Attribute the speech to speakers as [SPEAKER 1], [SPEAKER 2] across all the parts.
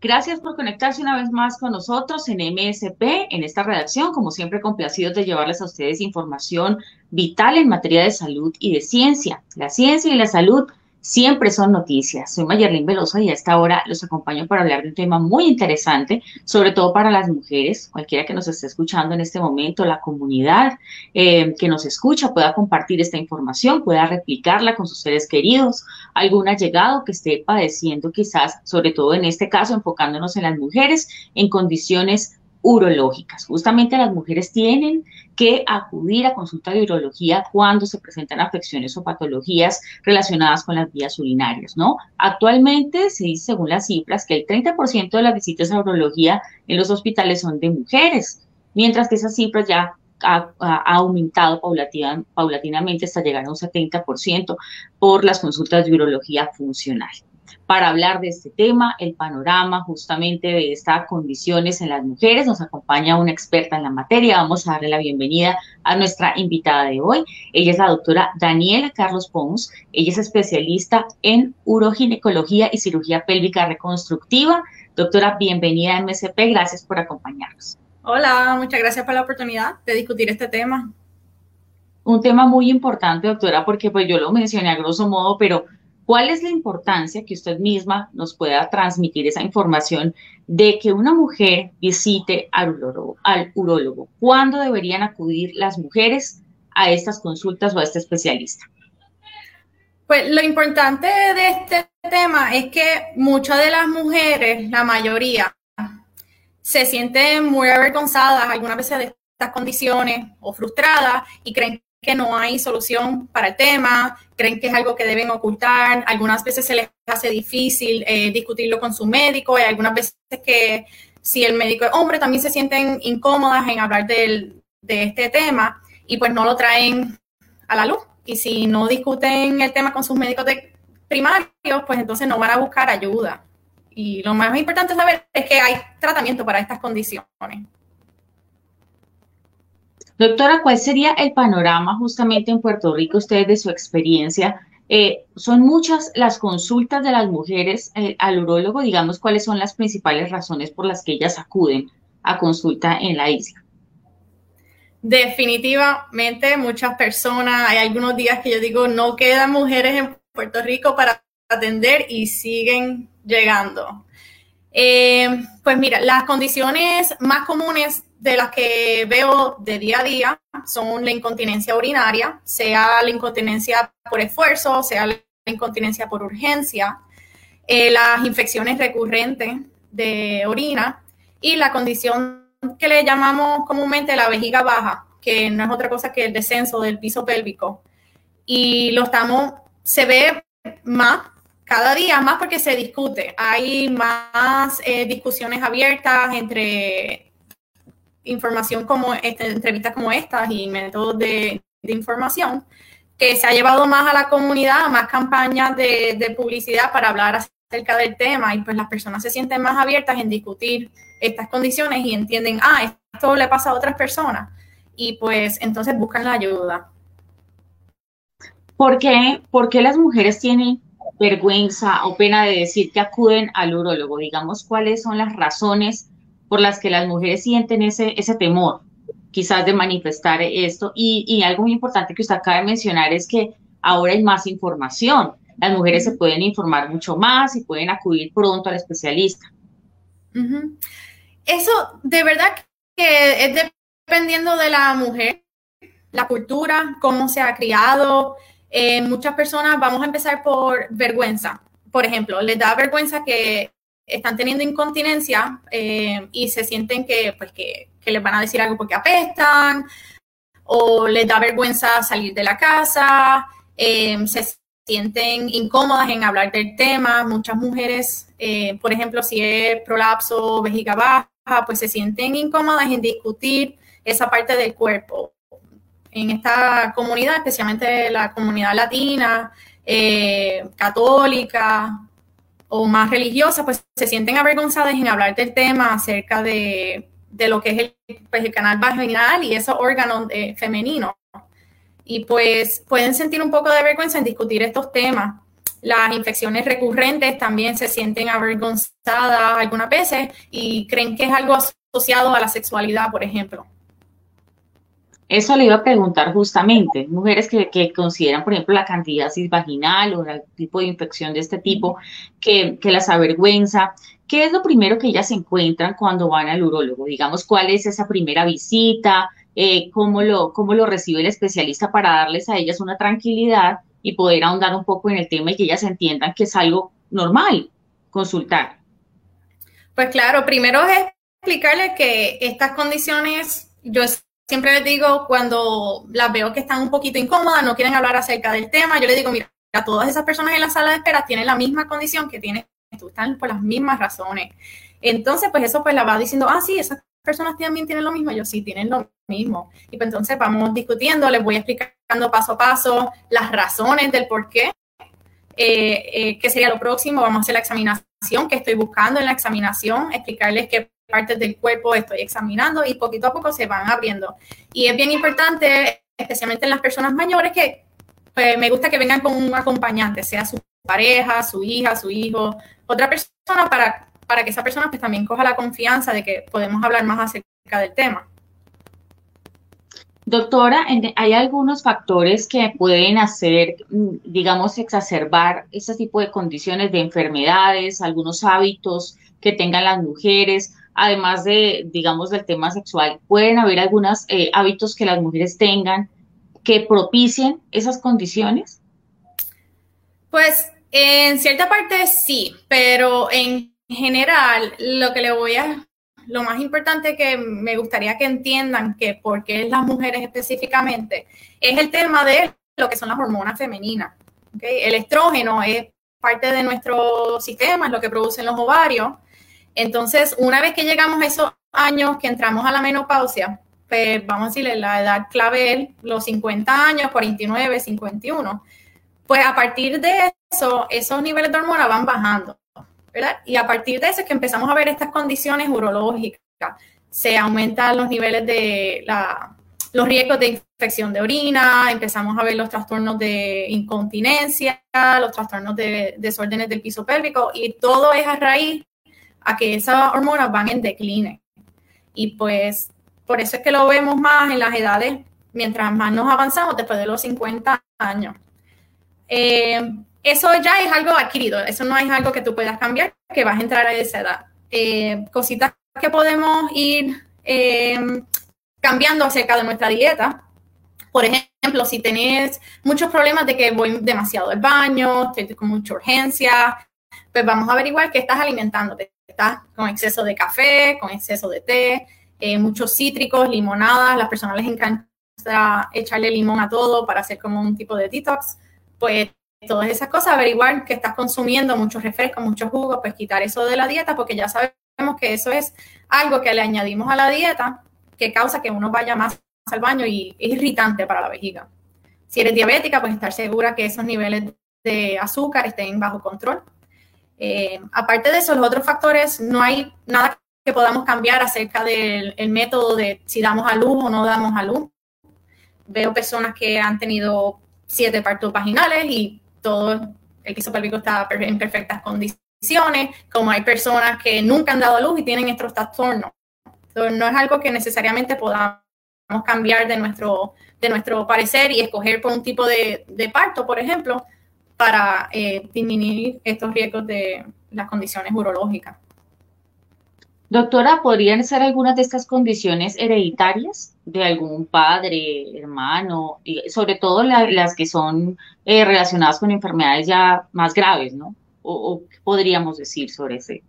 [SPEAKER 1] Gracias por conectarse una vez más con nosotros en MSP, en esta redacción, como siempre complacidos de llevarles a ustedes información vital en materia de salud y de ciencia. La ciencia y la salud siempre son noticias. Soy Mayerlin Veloso y a esta hora los acompaño para hablar de un tema muy interesante, sobre todo para las mujeres, cualquiera que nos esté escuchando en este momento, la comunidad eh, que nos escucha pueda compartir esta información, pueda replicarla con sus seres queridos, algún allegado que esté padeciendo quizás, sobre todo en este caso, enfocándonos en las mujeres en condiciones urológicas. Justamente las mujeres tienen que acudir a consulta de urología cuando se presentan afecciones o patologías relacionadas con las vías urinarias, ¿no? Actualmente se dice, según las cifras, que el 30% de las visitas a urología en los hospitales son de mujeres, mientras que esas cifras ya ha, aumentado paulatinamente hasta llegar a un 70% por las consultas de urología funcional para hablar de este tema, el panorama justamente de estas condiciones en las mujeres. Nos acompaña una experta en la materia. Vamos a darle la bienvenida a nuestra invitada de hoy. Ella es la doctora Daniela Carlos Pons. Ella es especialista en uroginecología y cirugía pélvica reconstructiva. Doctora, bienvenida a MSP. Gracias por acompañarnos.
[SPEAKER 2] Hola, muchas gracias por la oportunidad de discutir este tema.
[SPEAKER 1] Un tema muy importante, doctora, porque pues yo lo mencioné a grosso modo, pero ¿Cuál es la importancia que usted misma nos pueda transmitir esa información de que una mujer visite al urólogo? Al urólogo? ¿Cuándo deberían acudir las mujeres a estas consultas o a este especialista?
[SPEAKER 2] Pues lo importante de este tema es que muchas de las mujeres, la mayoría, se sienten muy avergonzadas algunas veces de estas condiciones o frustradas y creen que no hay solución para el tema, creen que es algo que deben ocultar, algunas veces se les hace difícil eh, discutirlo con su médico, hay algunas veces que si el médico es hombre también se sienten incómodas en hablar de este tema y pues no lo traen a la luz. Y si no discuten el tema con sus médicos primarios, pues entonces no van a buscar ayuda. Y lo más importante saber es que hay tratamiento para estas condiciones.
[SPEAKER 1] Doctora, ¿cuál sería el panorama justamente en Puerto Rico, ustedes de su experiencia? Eh, son muchas las consultas de las mujeres eh, al urólogo, digamos, cuáles son las principales razones por las que ellas acuden a consulta en la isla.
[SPEAKER 2] Definitivamente muchas personas, hay algunos días que yo digo, no quedan mujeres en Puerto Rico para atender y siguen llegando. Eh, pues mira, las condiciones más comunes de las que veo de día a día son la incontinencia urinaria, sea la incontinencia por esfuerzo, sea la incontinencia por urgencia, eh, las infecciones recurrentes de orina y la condición que le llamamos comúnmente la vejiga baja, que no es otra cosa que el descenso del piso pélvico. Y lo estamos, se ve más cada día más porque se discute. Hay más eh, discusiones abiertas entre información como este, entrevistas como estas y métodos de, información que se ha llevado más a la comunidad, más campañas de, publicidad para hablar acerca del tema y pues las personas se sienten más abiertas en discutir estas condiciones y entienden, ah, esto le pasa a otras personas y pues entonces buscan la ayuda.
[SPEAKER 1] ¿Por qué, ¿Por qué las mujeres tienen vergüenza o pena de decir que acuden al urólogo? Digamos, ¿cuáles son las razones por las que las mujeres sienten ese, ese temor quizás de manifestar esto. Y, algo muy importante que usted acaba de mencionar es que ahora hay más información. Las mujeres se pueden informar mucho más y pueden acudir pronto al especialista.
[SPEAKER 2] Eso de verdad que es dependiendo de la mujer, la cultura, cómo se ha criado. Eh, muchas personas, vamos a empezar por vergüenza. Por ejemplo, les da vergüenza que están teniendo incontinencia eh, y se sienten que, pues, que, les van a decir algo porque apestan o les da vergüenza salir de la casa, eh, se sienten incómodas en hablar del tema. Muchas mujeres, eh, por ejemplo, si es prolapso, vejiga baja, pues se sienten incómodas en discutir esa parte del cuerpo. En esta comunidad, especialmente la comunidad latina, eh, católica o más religiosa, pues se sienten avergonzadas en hablar del tema acerca de, lo que es el, pues, el canal vaginal y esos órganos eh, femeninos y pues pueden sentir un poco de vergüenza en discutir estos temas. Las infecciones recurrentes también se sienten avergonzadas algunas veces y creen que es algo asociado a la sexualidad, por ejemplo.
[SPEAKER 1] Eso le iba a preguntar justamente, mujeres que, que, consideran, por ejemplo, la candidiasis vaginal o el tipo de infección de este tipo que, que, las avergüenza, ¿qué es lo primero que ellas encuentran cuando van al urólogo? Digamos, ¿cuál es esa primera visita? eh, cómo, lo, cómo lo recibe el especialista para darles a ellas una tranquilidad y poder ahondar un poco en el tema y que ellas entiendan que es algo normal consultar.
[SPEAKER 2] Pues claro, primero es explicarles que estas condiciones, yo siempre les digo cuando las veo que están un poquito incómodas, no quieren hablar acerca del tema, yo les digo, mira, todas esas personas en la sala de espera tienen la misma condición que tienes tú, están por las mismas razones. Entonces, pues eso pues la va diciendo, ah, sí, esas personas también tienen lo mismo, yo sí, tienen lo mismo. Y pues entonces vamos discutiendo, les voy explicando paso a paso las razones del por qué, eh, eh, qué sería lo próximo, vamos a hacer la examinación que estoy buscando en la examinación, explicarles qué partes del cuerpo estoy examinando y poquito a poco se van abriendo. Y es bien importante, especialmente en las personas mayores, que pues, me gusta que vengan con un acompañante, sea su pareja, su hija, su hijo, otra persona para para que esa persona pues también coja la confianza de que podemos hablar más acerca del tema.
[SPEAKER 1] Doctora, ¿hay algunos factores que pueden hacer, mm, digamos, exacerbar ese tipo de condiciones de enfermedades, algunos hábitos que tengan las mujeres, además de, digamos, del tema sexual? ¿Pueden haber algunos eh, hábitos que las mujeres tengan que propicien esas condiciones?
[SPEAKER 2] Pues en cierta parte sí, pero en en general, lo que le voy a, lo más importante que me gustaría que entiendan que por qué las mujeres específicamente, es el tema de lo que son las hormonas femeninas. El estrógeno es parte de nuestro sistema, es lo que producen los ovarios. Entonces, una vez que llegamos a esos años que entramos a la menopausia, pues vamos a decirle la edad clave los 50 años, 49, 51. Pues a partir de eso, esos niveles de hormonas van bajando. Y a partir de eso es que empezamos a ver estas condiciones urológicas. Se aumentan los niveles de los riesgos de infección de orina, empezamos a ver los trastornos de incontinencia, los trastornos de desórdenes del piso pélvico y todo es a raíz a que esas hormonas van en decline. Y pues por eso es que lo vemos más en las edades, mientras más nos avanzamos después de los 50 años. Eh, eso ya es algo adquirido, eso no es algo que tú puedas cambiar, que vas a entrar a esa edad. Eh, cositas que podemos ir em, cambiando acerca de nuestra dieta. Por ejemplo, si tenés muchos problemas de que voy demasiado al baño, estoy con mucha urgencia, pues vamos a averiguar que estás alimentándote. Estás con exceso de café, con exceso de té, eh, muchos cítricos, limonadas. Las personas les encanta echarle limón a todo para hacer como un tipo de detox. Pues todas esas cosas, averiguar que estás consumiendo muchos refrescos, muchos jugos, pues quitar eso de la dieta, porque ya sabemos que eso es algo que le añadimos a la dieta que causa que uno vaya más al baño y es irritante para la vejiga. Si eres diabética, pues estar segura que esos niveles de azúcar estén bajo control. Eh, aparte de eso, los otros factores, no hay nada que podamos cambiar acerca del método de si damos a luz o no damos a luz. Veo personas que han tenido siete partos vaginales y todo el piso pélvico está en perfectas condiciones, como hay personas que nunca han dado luz y tienen estos trastornos. no es algo que necesariamente podamos cambiar de nuestro, de nuestro parecer y escoger por un tipo de, parto, por ejemplo, para eh, disminuir estos riesgos de las condiciones urológicas.
[SPEAKER 1] Doctora, ¿podrían ser algunas de estas condiciones hereditarias de algún padre, hermano, y sobre todo las que son eh, relacionadas con enfermedades ya más graves, ¿no? O, podríamos decir sobre ese.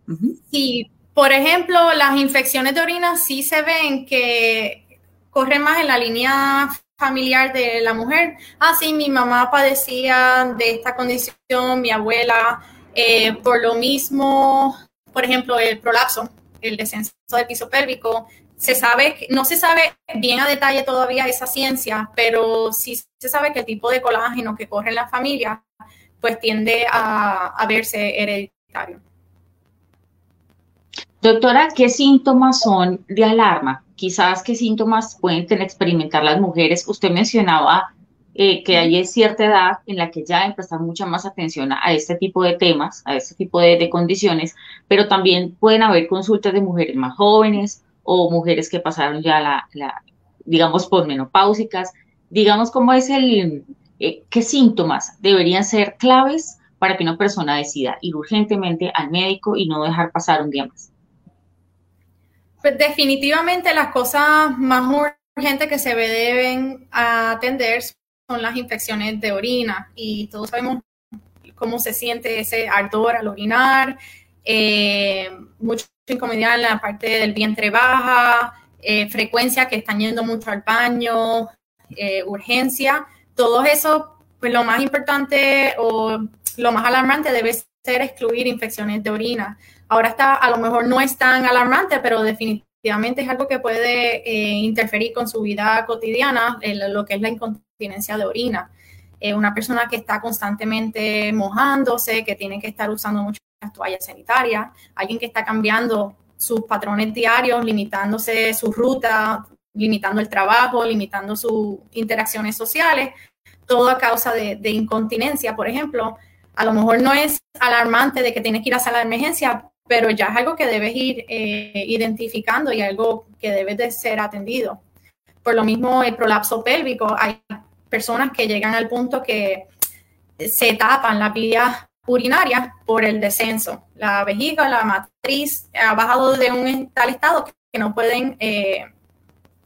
[SPEAKER 2] Sí, por ejemplo, las infecciones de orina sí se ven que corren más en la línea familiar de la mujer. Ah, sí, mi mamá padecía de esta condición, mi abuela, eh, por lo mismo, por ejemplo, el prolapso, el descenso del piso pélvico, se sabe, no se sabe bien a detalle todavía esa ciencia, pero sí se sabe que el tipo de colágeno que corre en la familia, pues tiende a, a verse hereditario.
[SPEAKER 1] Doctora, ¿qué síntomas son de alarma? Quizás qué síntomas pueden tener, experimentar las mujeres. Usted mencionaba eh, que hay cierta edad en la que ya que prestar mucha más atención a, este tipo de temas, a este tipo de, condiciones, pero también pueden haber consultas de mujeres más jóvenes o mujeres que pasaron ya la, la digamos, posmenopáusicas. Digamos, ¿cómo es el, eh, qué síntomas deberían ser claves para que una persona decida ir urgentemente al médico y no dejar pasar un día más?
[SPEAKER 2] Pues definitivamente las cosas más urgentes que se deben atender son las infecciones de orina y todos sabemos cómo se siente ese ardor al orinar, eh, mucho incomodidad en la parte del vientre baja, eh, frecuencia que están yendo mucho al baño, eh, urgencia, todo eso, pues lo más importante o lo más alarmante debe ser excluir infecciones de orina. Ahora está, a lo mejor no es tan alarmante, pero definitivamente es algo que puede eh, interferir con su vida cotidiana, lo que es la incontinencia de orina. Eh, una persona que está constantemente mojándose, que tiene que estar usando muchas toallas sanitarias, alguien que está cambiando sus patrones diarios, limitándose su ruta, limitando el trabajo, limitando sus interacciones sociales, todo a causa de, de, incontinencia, por ejemplo. A lo mejor no es alarmante de que tienes que ir a sala de emergencia, pero ya es algo que debes ir eh, identificando y algo que debe de ser atendido. Por lo mismo, el prolapso pélvico, hay personas que llegan al punto que se tapan la vía urinaria por el descenso. La vejiga, la matriz ha bajado de un tal estado que no pueden eh,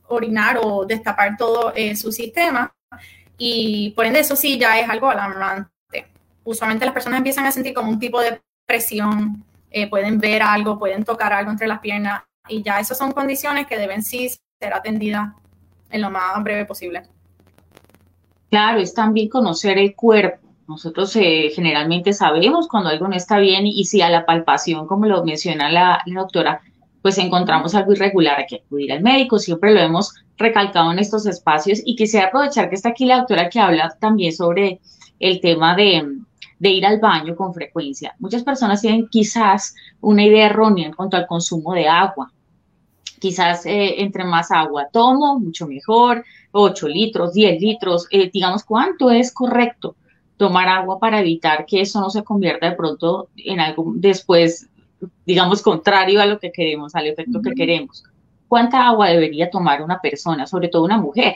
[SPEAKER 2] orinar o destapar todo eh, su sistema y por ende eso sí ya es algo alarmante. Usualmente las personas empiezan a sentir como un tipo de presión eh, pueden ver algo, pueden tocar algo entre las piernas y ya esas son condiciones que deben sí ser atendidas en lo más breve posible.
[SPEAKER 1] Claro, es también conocer el cuerpo. Nosotros eh, generalmente sabemos cuando algo no está bien y, si a la palpación, como lo menciona la, doctora, pues encontramos algo irregular, hay que acudir al médico, siempre lo hemos recalcado en estos espacios y quisiera aprovechar que está aquí la doctora que habla también sobre el tema de, de ir al baño con frecuencia. Muchas personas tienen quizás una idea errónea en cuanto al consumo de agua. Quizás eh, entre más agua tomo, mucho mejor, 8 litros, 10 litros, eh, digamos, ¿cuánto es correcto tomar agua para evitar que eso no se convierta de pronto en algo después, digamos, contrario a lo que queremos, al efecto que queremos? ¿Cuánta agua debería tomar una persona, sobre todo una mujer?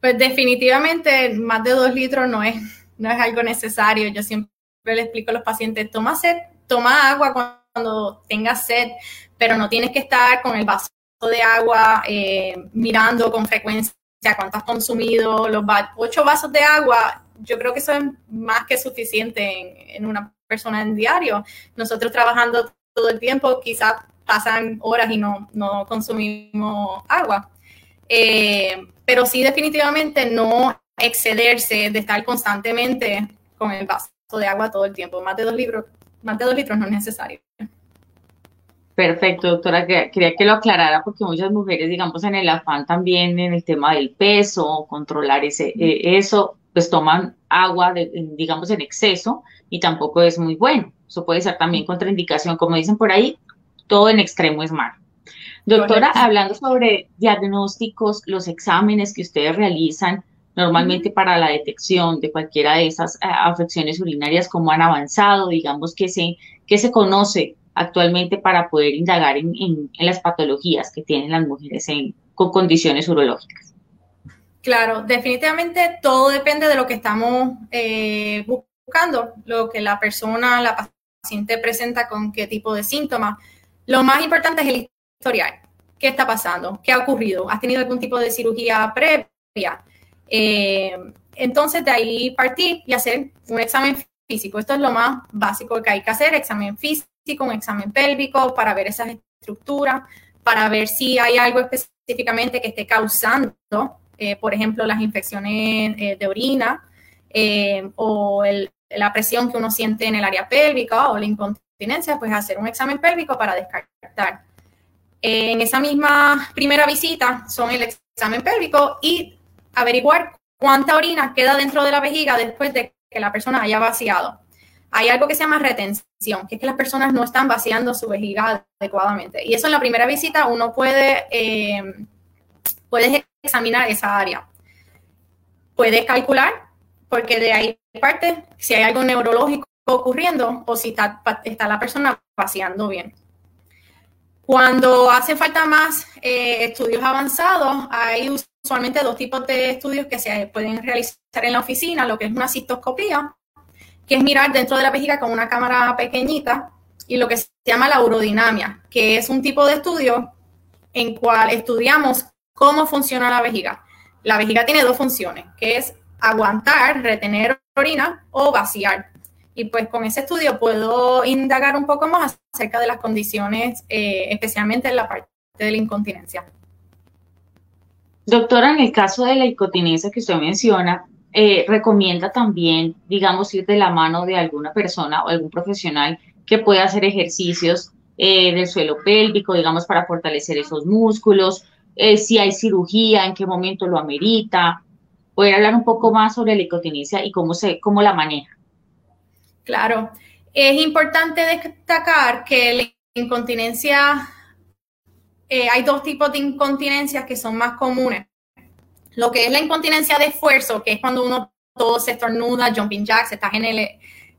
[SPEAKER 2] Pues definitivamente más de 2 litros no es no es algo necesario. Yo siempre le explico a los pacientes, toma sed, toma agua cuando tengas sed, pero no tienes que estar con el vaso de agua eh, mirando con frecuencia cuánto has consumido, los ocho vasos de agua, yo creo que eso es más que suficiente en, una persona en diario. Nosotros trabajando todo el tiempo, quizás pasan horas y no, no consumimos agua. Eh, pero sí definitivamente no excederse de estar constantemente con el vaso de agua todo el tiempo. Más de dos litros, más de dos litros no es necesario.
[SPEAKER 1] Perfecto, doctora. Quería que lo aclarara porque muchas mujeres, digamos, en el afán también en el tema del peso, controlar ese, eh, eso, pues toman agua, digamos, en exceso y tampoco es muy bueno. Eso puede ser también contraindicación. Como dicen por ahí, todo en extremo es malo. Doctora, hablando sobre diagnósticos, los exámenes que ustedes realizan, Normalmente para la detección de cualquiera de esas eh, afecciones urinarias, cómo han avanzado, digamos que se, que se conoce actualmente para poder indagar en, las patologías que tienen las mujeres con condiciones urológicas.
[SPEAKER 2] Claro, definitivamente todo depende de lo que estamos eh, buscando, lo que la persona, la paciente presenta con qué tipo de síntomas. Lo más importante es el historial. ¿Qué está pasando? ¿Qué ha ocurrido? ¿Has tenido algún tipo de cirugía previa? Eh, entonces, de ahí partir y hacer un examen físico. Esto es lo más básico que hay que hacer, examen físico, un examen pélvico para ver esas estructuras, para ver si hay algo específicamente que esté causando eh, por ejemplo, las infecciones eh, de orina o la presión que uno siente en el área pélvica o la incontinencia, pues hacer un examen pélvico para descartar. en esa misma primera visita son el examen pélvico y averiguar cuánta orina queda dentro de la vejiga después de que la persona haya vaciado hay algo que se llama retención, que es que las personas no están vaciando su vejiga adecuadamente. Y eso en la primera visita uno puede, eh, examinar esa área. Puede calcular, porque de ahí parte si hay algo neurológico ocurriendo o si está, está la persona vaciando bien. Cuando hace falta más eh, estudios avanzados, hay usualmente dos tipos de estudios que se pueden realizar en la oficina, lo que es una cistoscopía que es mirar dentro de la vejiga con una cámara pequeñita y lo que se llama la urodinamia, que es un tipo de estudio en cual estudiamos cómo funciona la vejiga. La vejiga tiene dos funciones, que es aguantar, retener orina o vaciar. Y pues con ese estudio puedo indagar un poco más acerca de las condiciones, eh, especialmente en la parte de la incontinencia.
[SPEAKER 1] Doctora, en el caso de la incontinencia que usted menciona, eh, recomienda también, digamos, ir de la mano de alguna persona o algún profesional que pueda hacer ejercicios eh, del suelo pélvico, digamos, para fortalecer esos músculos, eh, si hay cirugía, en qué momento lo amerita. Poder hablar un poco más sobre la incontinencia y cómo, se, cómo la maneja.
[SPEAKER 2] Claro, es importante destacar que la incontinencia, hay dos tipos de incontinencias que son más comunes. Lo que es la incontinencia de esfuerzo, que es cuando uno todo se estornuda, jumping jacks, estás en el,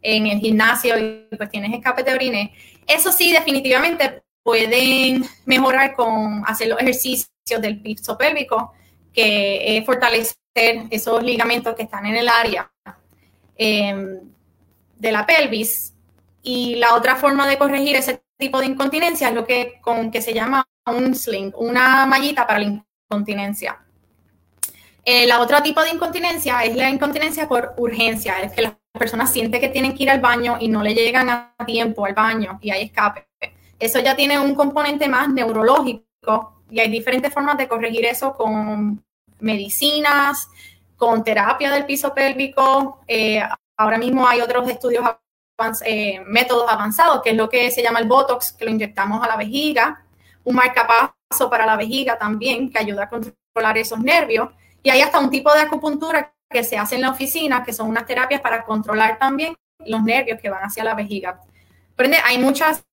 [SPEAKER 2] en el gimnasio y pues tienes escape de orines, eso sí definitivamente pueden mejorar con hacer los ejercicios del piso pélvico, que es fortalecer esos ligamentos que están en el área em, de la pelvis. Y la otra forma de corregir ese tipo de incontinencia es lo que, con, que se llama un sling, una mallita para la incontinencia. Eh, la otra tipo de incontinencia es la incontinencia por urgencia, es que las personas sienten que tienen que ir al baño y no le llegan a tiempo al baño y hay escape. Eso ya tiene un componente más neurológico y hay diferentes formas de corregir eso con medicinas, con terapia del piso pélvico. Eh, ahora mismo hay otros estudios, eh, métodos avanzados, que es lo que se llama el Botox, que lo inyectamos a la vejiga, un marcapaso para la vejiga también, que ayuda a controlar esos nervios. Y hay hasta un tipo de acupuntura que se hace en la oficina, que son unas terapias para controlar también los nervios que van hacia la vejiga. Pero hay muchos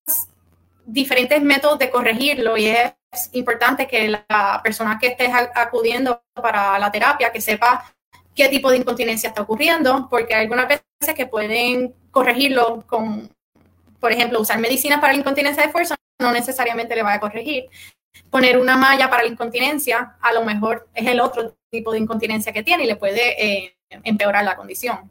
[SPEAKER 2] diferentes métodos de corregirlo y es importante que la persona que esté acudiendo para la terapia, que sepa qué tipo de incontinencia está ocurriendo, porque hay algunas veces que pueden corregirlo con, por ejemplo, usar medicina para la incontinencia de fuerza, no necesariamente le va a corregir. Poner una malla para la incontinencia, a lo mejor es el otro tipo de incontinencia que tiene y le puede eh, empeorar la condición.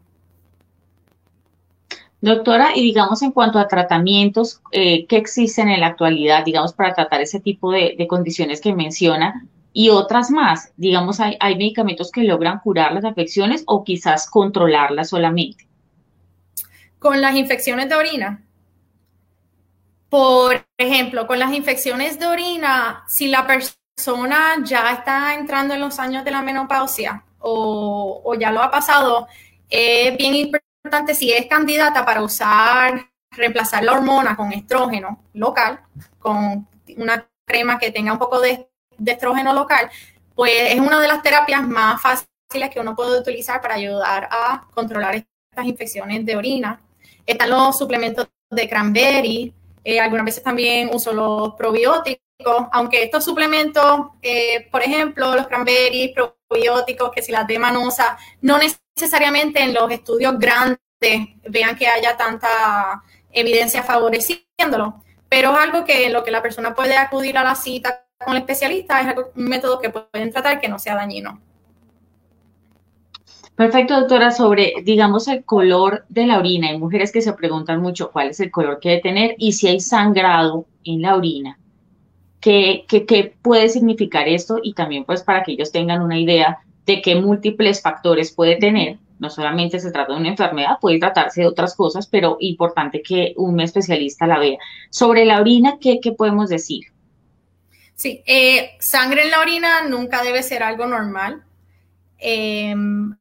[SPEAKER 1] Doctora, y digamos en cuanto a tratamientos eh, que existen en la actualidad, digamos, para tratar ese tipo de, condiciones que menciona y otras más, digamos, hay, hay, medicamentos que logran curar las afecciones o quizás controlarlas solamente.
[SPEAKER 2] Con las infecciones de orina. Por ejemplo, con las infecciones de orina, si la persona ya está entrando en los años de la menopausia o, ya lo ha pasado, es bien importante si es candidata para usar, reemplazar la hormona con estrógeno local, con una crema que tenga un poco de, estrógeno local, pues es una de las terapias más fáciles que uno puede utilizar para ayudar a controlar estas infecciones de orina. Están los suplementos de cranberry, eh, algunas veces también uso los probióticos aunque estos suplementos, eh, por ejemplo, los cranberries, probióticos, que si la demanosa, no necesariamente en los estudios grandes vean que haya tanta evidencia favoreciéndolo, pero es algo que lo que la persona puede acudir a la cita con el especialista es un método que pueden tratar que no sea dañino.
[SPEAKER 1] Perfecto, doctora, sobre, digamos, el color de la orina. Hay mujeres que se preguntan mucho cuál es el color que debe tener y si hay sangrado en la orina qué, qué, puede significar esto y también pues para que ellos tengan una idea de qué múltiples factores puede tener. No solamente se trata de una enfermedad, puede tratarse de otras cosas, pero importante que un especialista la vea. Sobre la orina, ¿qué, qué podemos decir?
[SPEAKER 2] Sí, eh, sangre en la orina nunca debe ser algo normal. Em,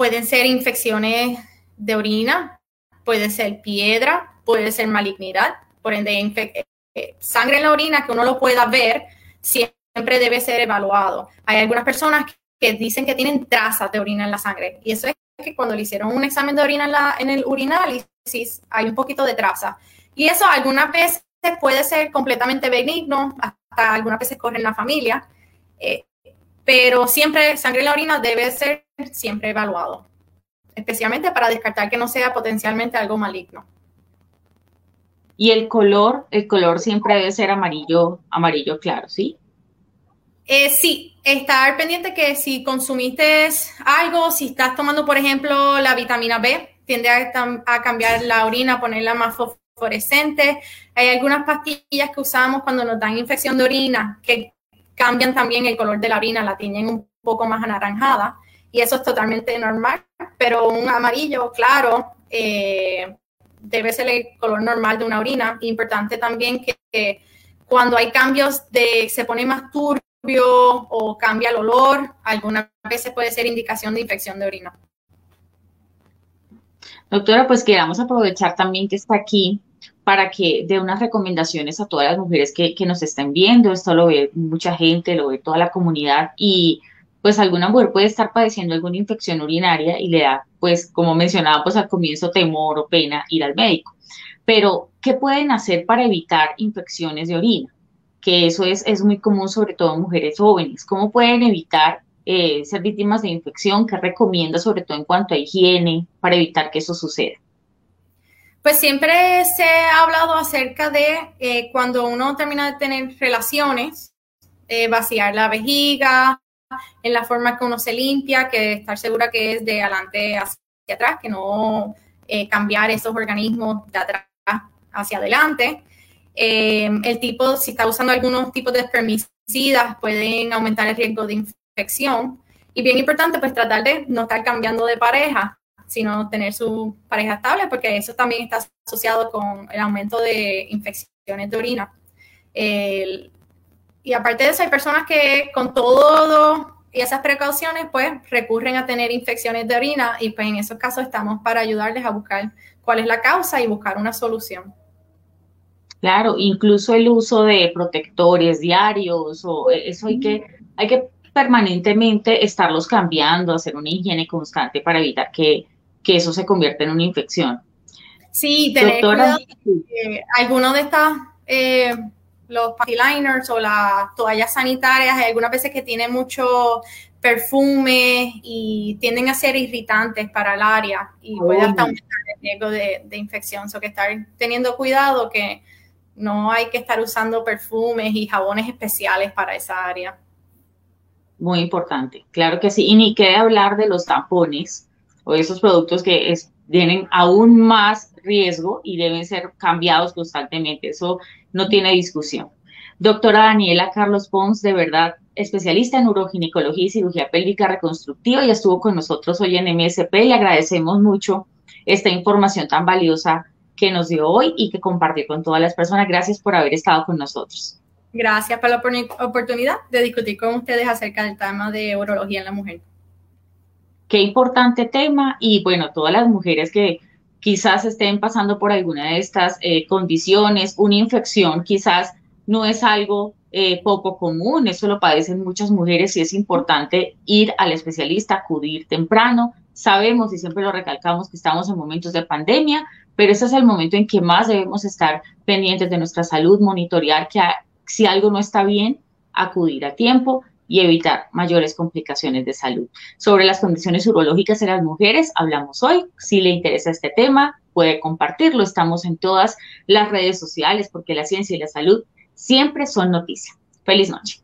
[SPEAKER 2] pueden ser infecciones de orina, puede ser piedra, puede ser malignidad, por ende, eh, sangre en la orina que uno lo pueda ver, siempre debe ser evaluado. Hay algunas personas que dicen que tienen trazas de orina en la sangre y eso es que cuando le hicieron un examen de orina en el urinálisis hay un poquito de traza. Y eso algunas veces puede ser completamente benigno, hasta algunas veces corre en la familia, eh, pero siempre sangre en la orina debe ser siempre evaluado, especialmente para descartar que no sea potencialmente algo maligno.
[SPEAKER 1] Y el color, el color siempre debe ser amarillo, amarillo claro, ¿sí?
[SPEAKER 2] Eh, sí, estar pendiente que si consumiste algo, si estás tomando, por ejemplo, la vitamina B, tiende a, cambiar la orina, ponerla más fosforescente. Hay algunas pastillas que usamos cuando nos dan infección de orina que cambian también el color de la orina, la tienen un poco más anaranjada y eso es totalmente normal, pero un amarillo claro eh, debe ser el color normal de una orina. Importante también que, cuando hay cambios de, se pone más turbio o cambia el olor, algunas veces puede ser indicación de infección de orina.
[SPEAKER 1] Doctora, pues queramos aprovechar también que está aquí para que dé unas recomendaciones a todas las mujeres que, que, nos estén viendo. Esto lo ve mucha gente, lo ve toda la comunidad y pues alguna mujer puede estar padeciendo alguna infección urinaria y le da, pues como mencionaba, pues al comienzo temor o pena ir al médico. Pero, ¿qué pueden hacer para evitar infecciones de orina? Que eso es, es muy común, sobre todo en mujeres jóvenes. ¿Cómo pueden evitar eh, ser víctimas de infección? ¿Qué recomienda, sobre todo en cuanto a higiene, para evitar que eso suceda?
[SPEAKER 2] Pues siempre se ha hablado acerca de eh, cuando uno termina de tener relaciones, eh, vaciar la vejiga, en la forma que uno se limpia, que estar segura que es de adelante hacia atrás, que no eh, cambiar esos organismos de atrás hacia adelante. Eh, el tipo, si está usando algunos tipos de espermicidas, pueden aumentar el riesgo de infección. Y bien importante, pues tratar de no estar cambiando de pareja, sino tener su pareja estable, porque eso también está asociado con el aumento de infecciones de orina. El, y aparte de eso, hay personas que con todo y esas precauciones, pues recurren a tener infecciones de orina y pues en esos casos estamos para ayudarles a buscar cuál es la causa y buscar una solución.
[SPEAKER 1] Claro, incluso el uso de protectores diarios o eso hay que, hay que permanentemente estarlos cambiando, hacer una higiene constante para evitar que, que eso se convierta en una infección.
[SPEAKER 2] Sí, tener Doctora, algunos de estas eh, los liners o las toallas sanitarias, hay algunas veces que tienen mucho perfume y tienden a ser irritantes para el área y puede hasta aumentar el riesgo de, de infección. So que estar teniendo cuidado que no hay que estar usando perfumes y jabones especiales para esa área.
[SPEAKER 1] Muy importante, claro que sí. Y ni qué hablar de los tampones o esos productos que tienen aún más riesgo y deben ser cambiados constantemente. Eso no tiene discusión. Doctora Daniela Carlos Pons, de verdad, especialista en uroginecología y cirugía pélvica reconstructiva, y estuvo con nosotros hoy en MSP. Le agradecemos mucho esta información tan valiosa que nos dio hoy y que compartió con todas las personas. Gracias por haber estado con nosotros.
[SPEAKER 2] Gracias por la oportunidad de discutir con ustedes acerca del tema de urología en la mujer.
[SPEAKER 1] Qué importante tema y bueno, todas las mujeres que quizás estén pasando por alguna de estas eh, condiciones, una infección quizás no es algo eh, poco común, eso lo padecen muchas mujeres y es importante ir al especialista, acudir temprano. Sabemos y siempre lo recalcamos que estamos en momentos de pandemia, pero ese es el momento en que más debemos estar pendientes de nuestra salud, monitorear que si algo no está bien, acudir a tiempo y evitar mayores complicaciones de salud. Sobre las condiciones urológicas en las mujeres hablamos hoy. Si le interesa este tema, puede compartirlo. Estamos en todas las redes sociales porque la ciencia y la salud siempre son noticia. Feliz noche.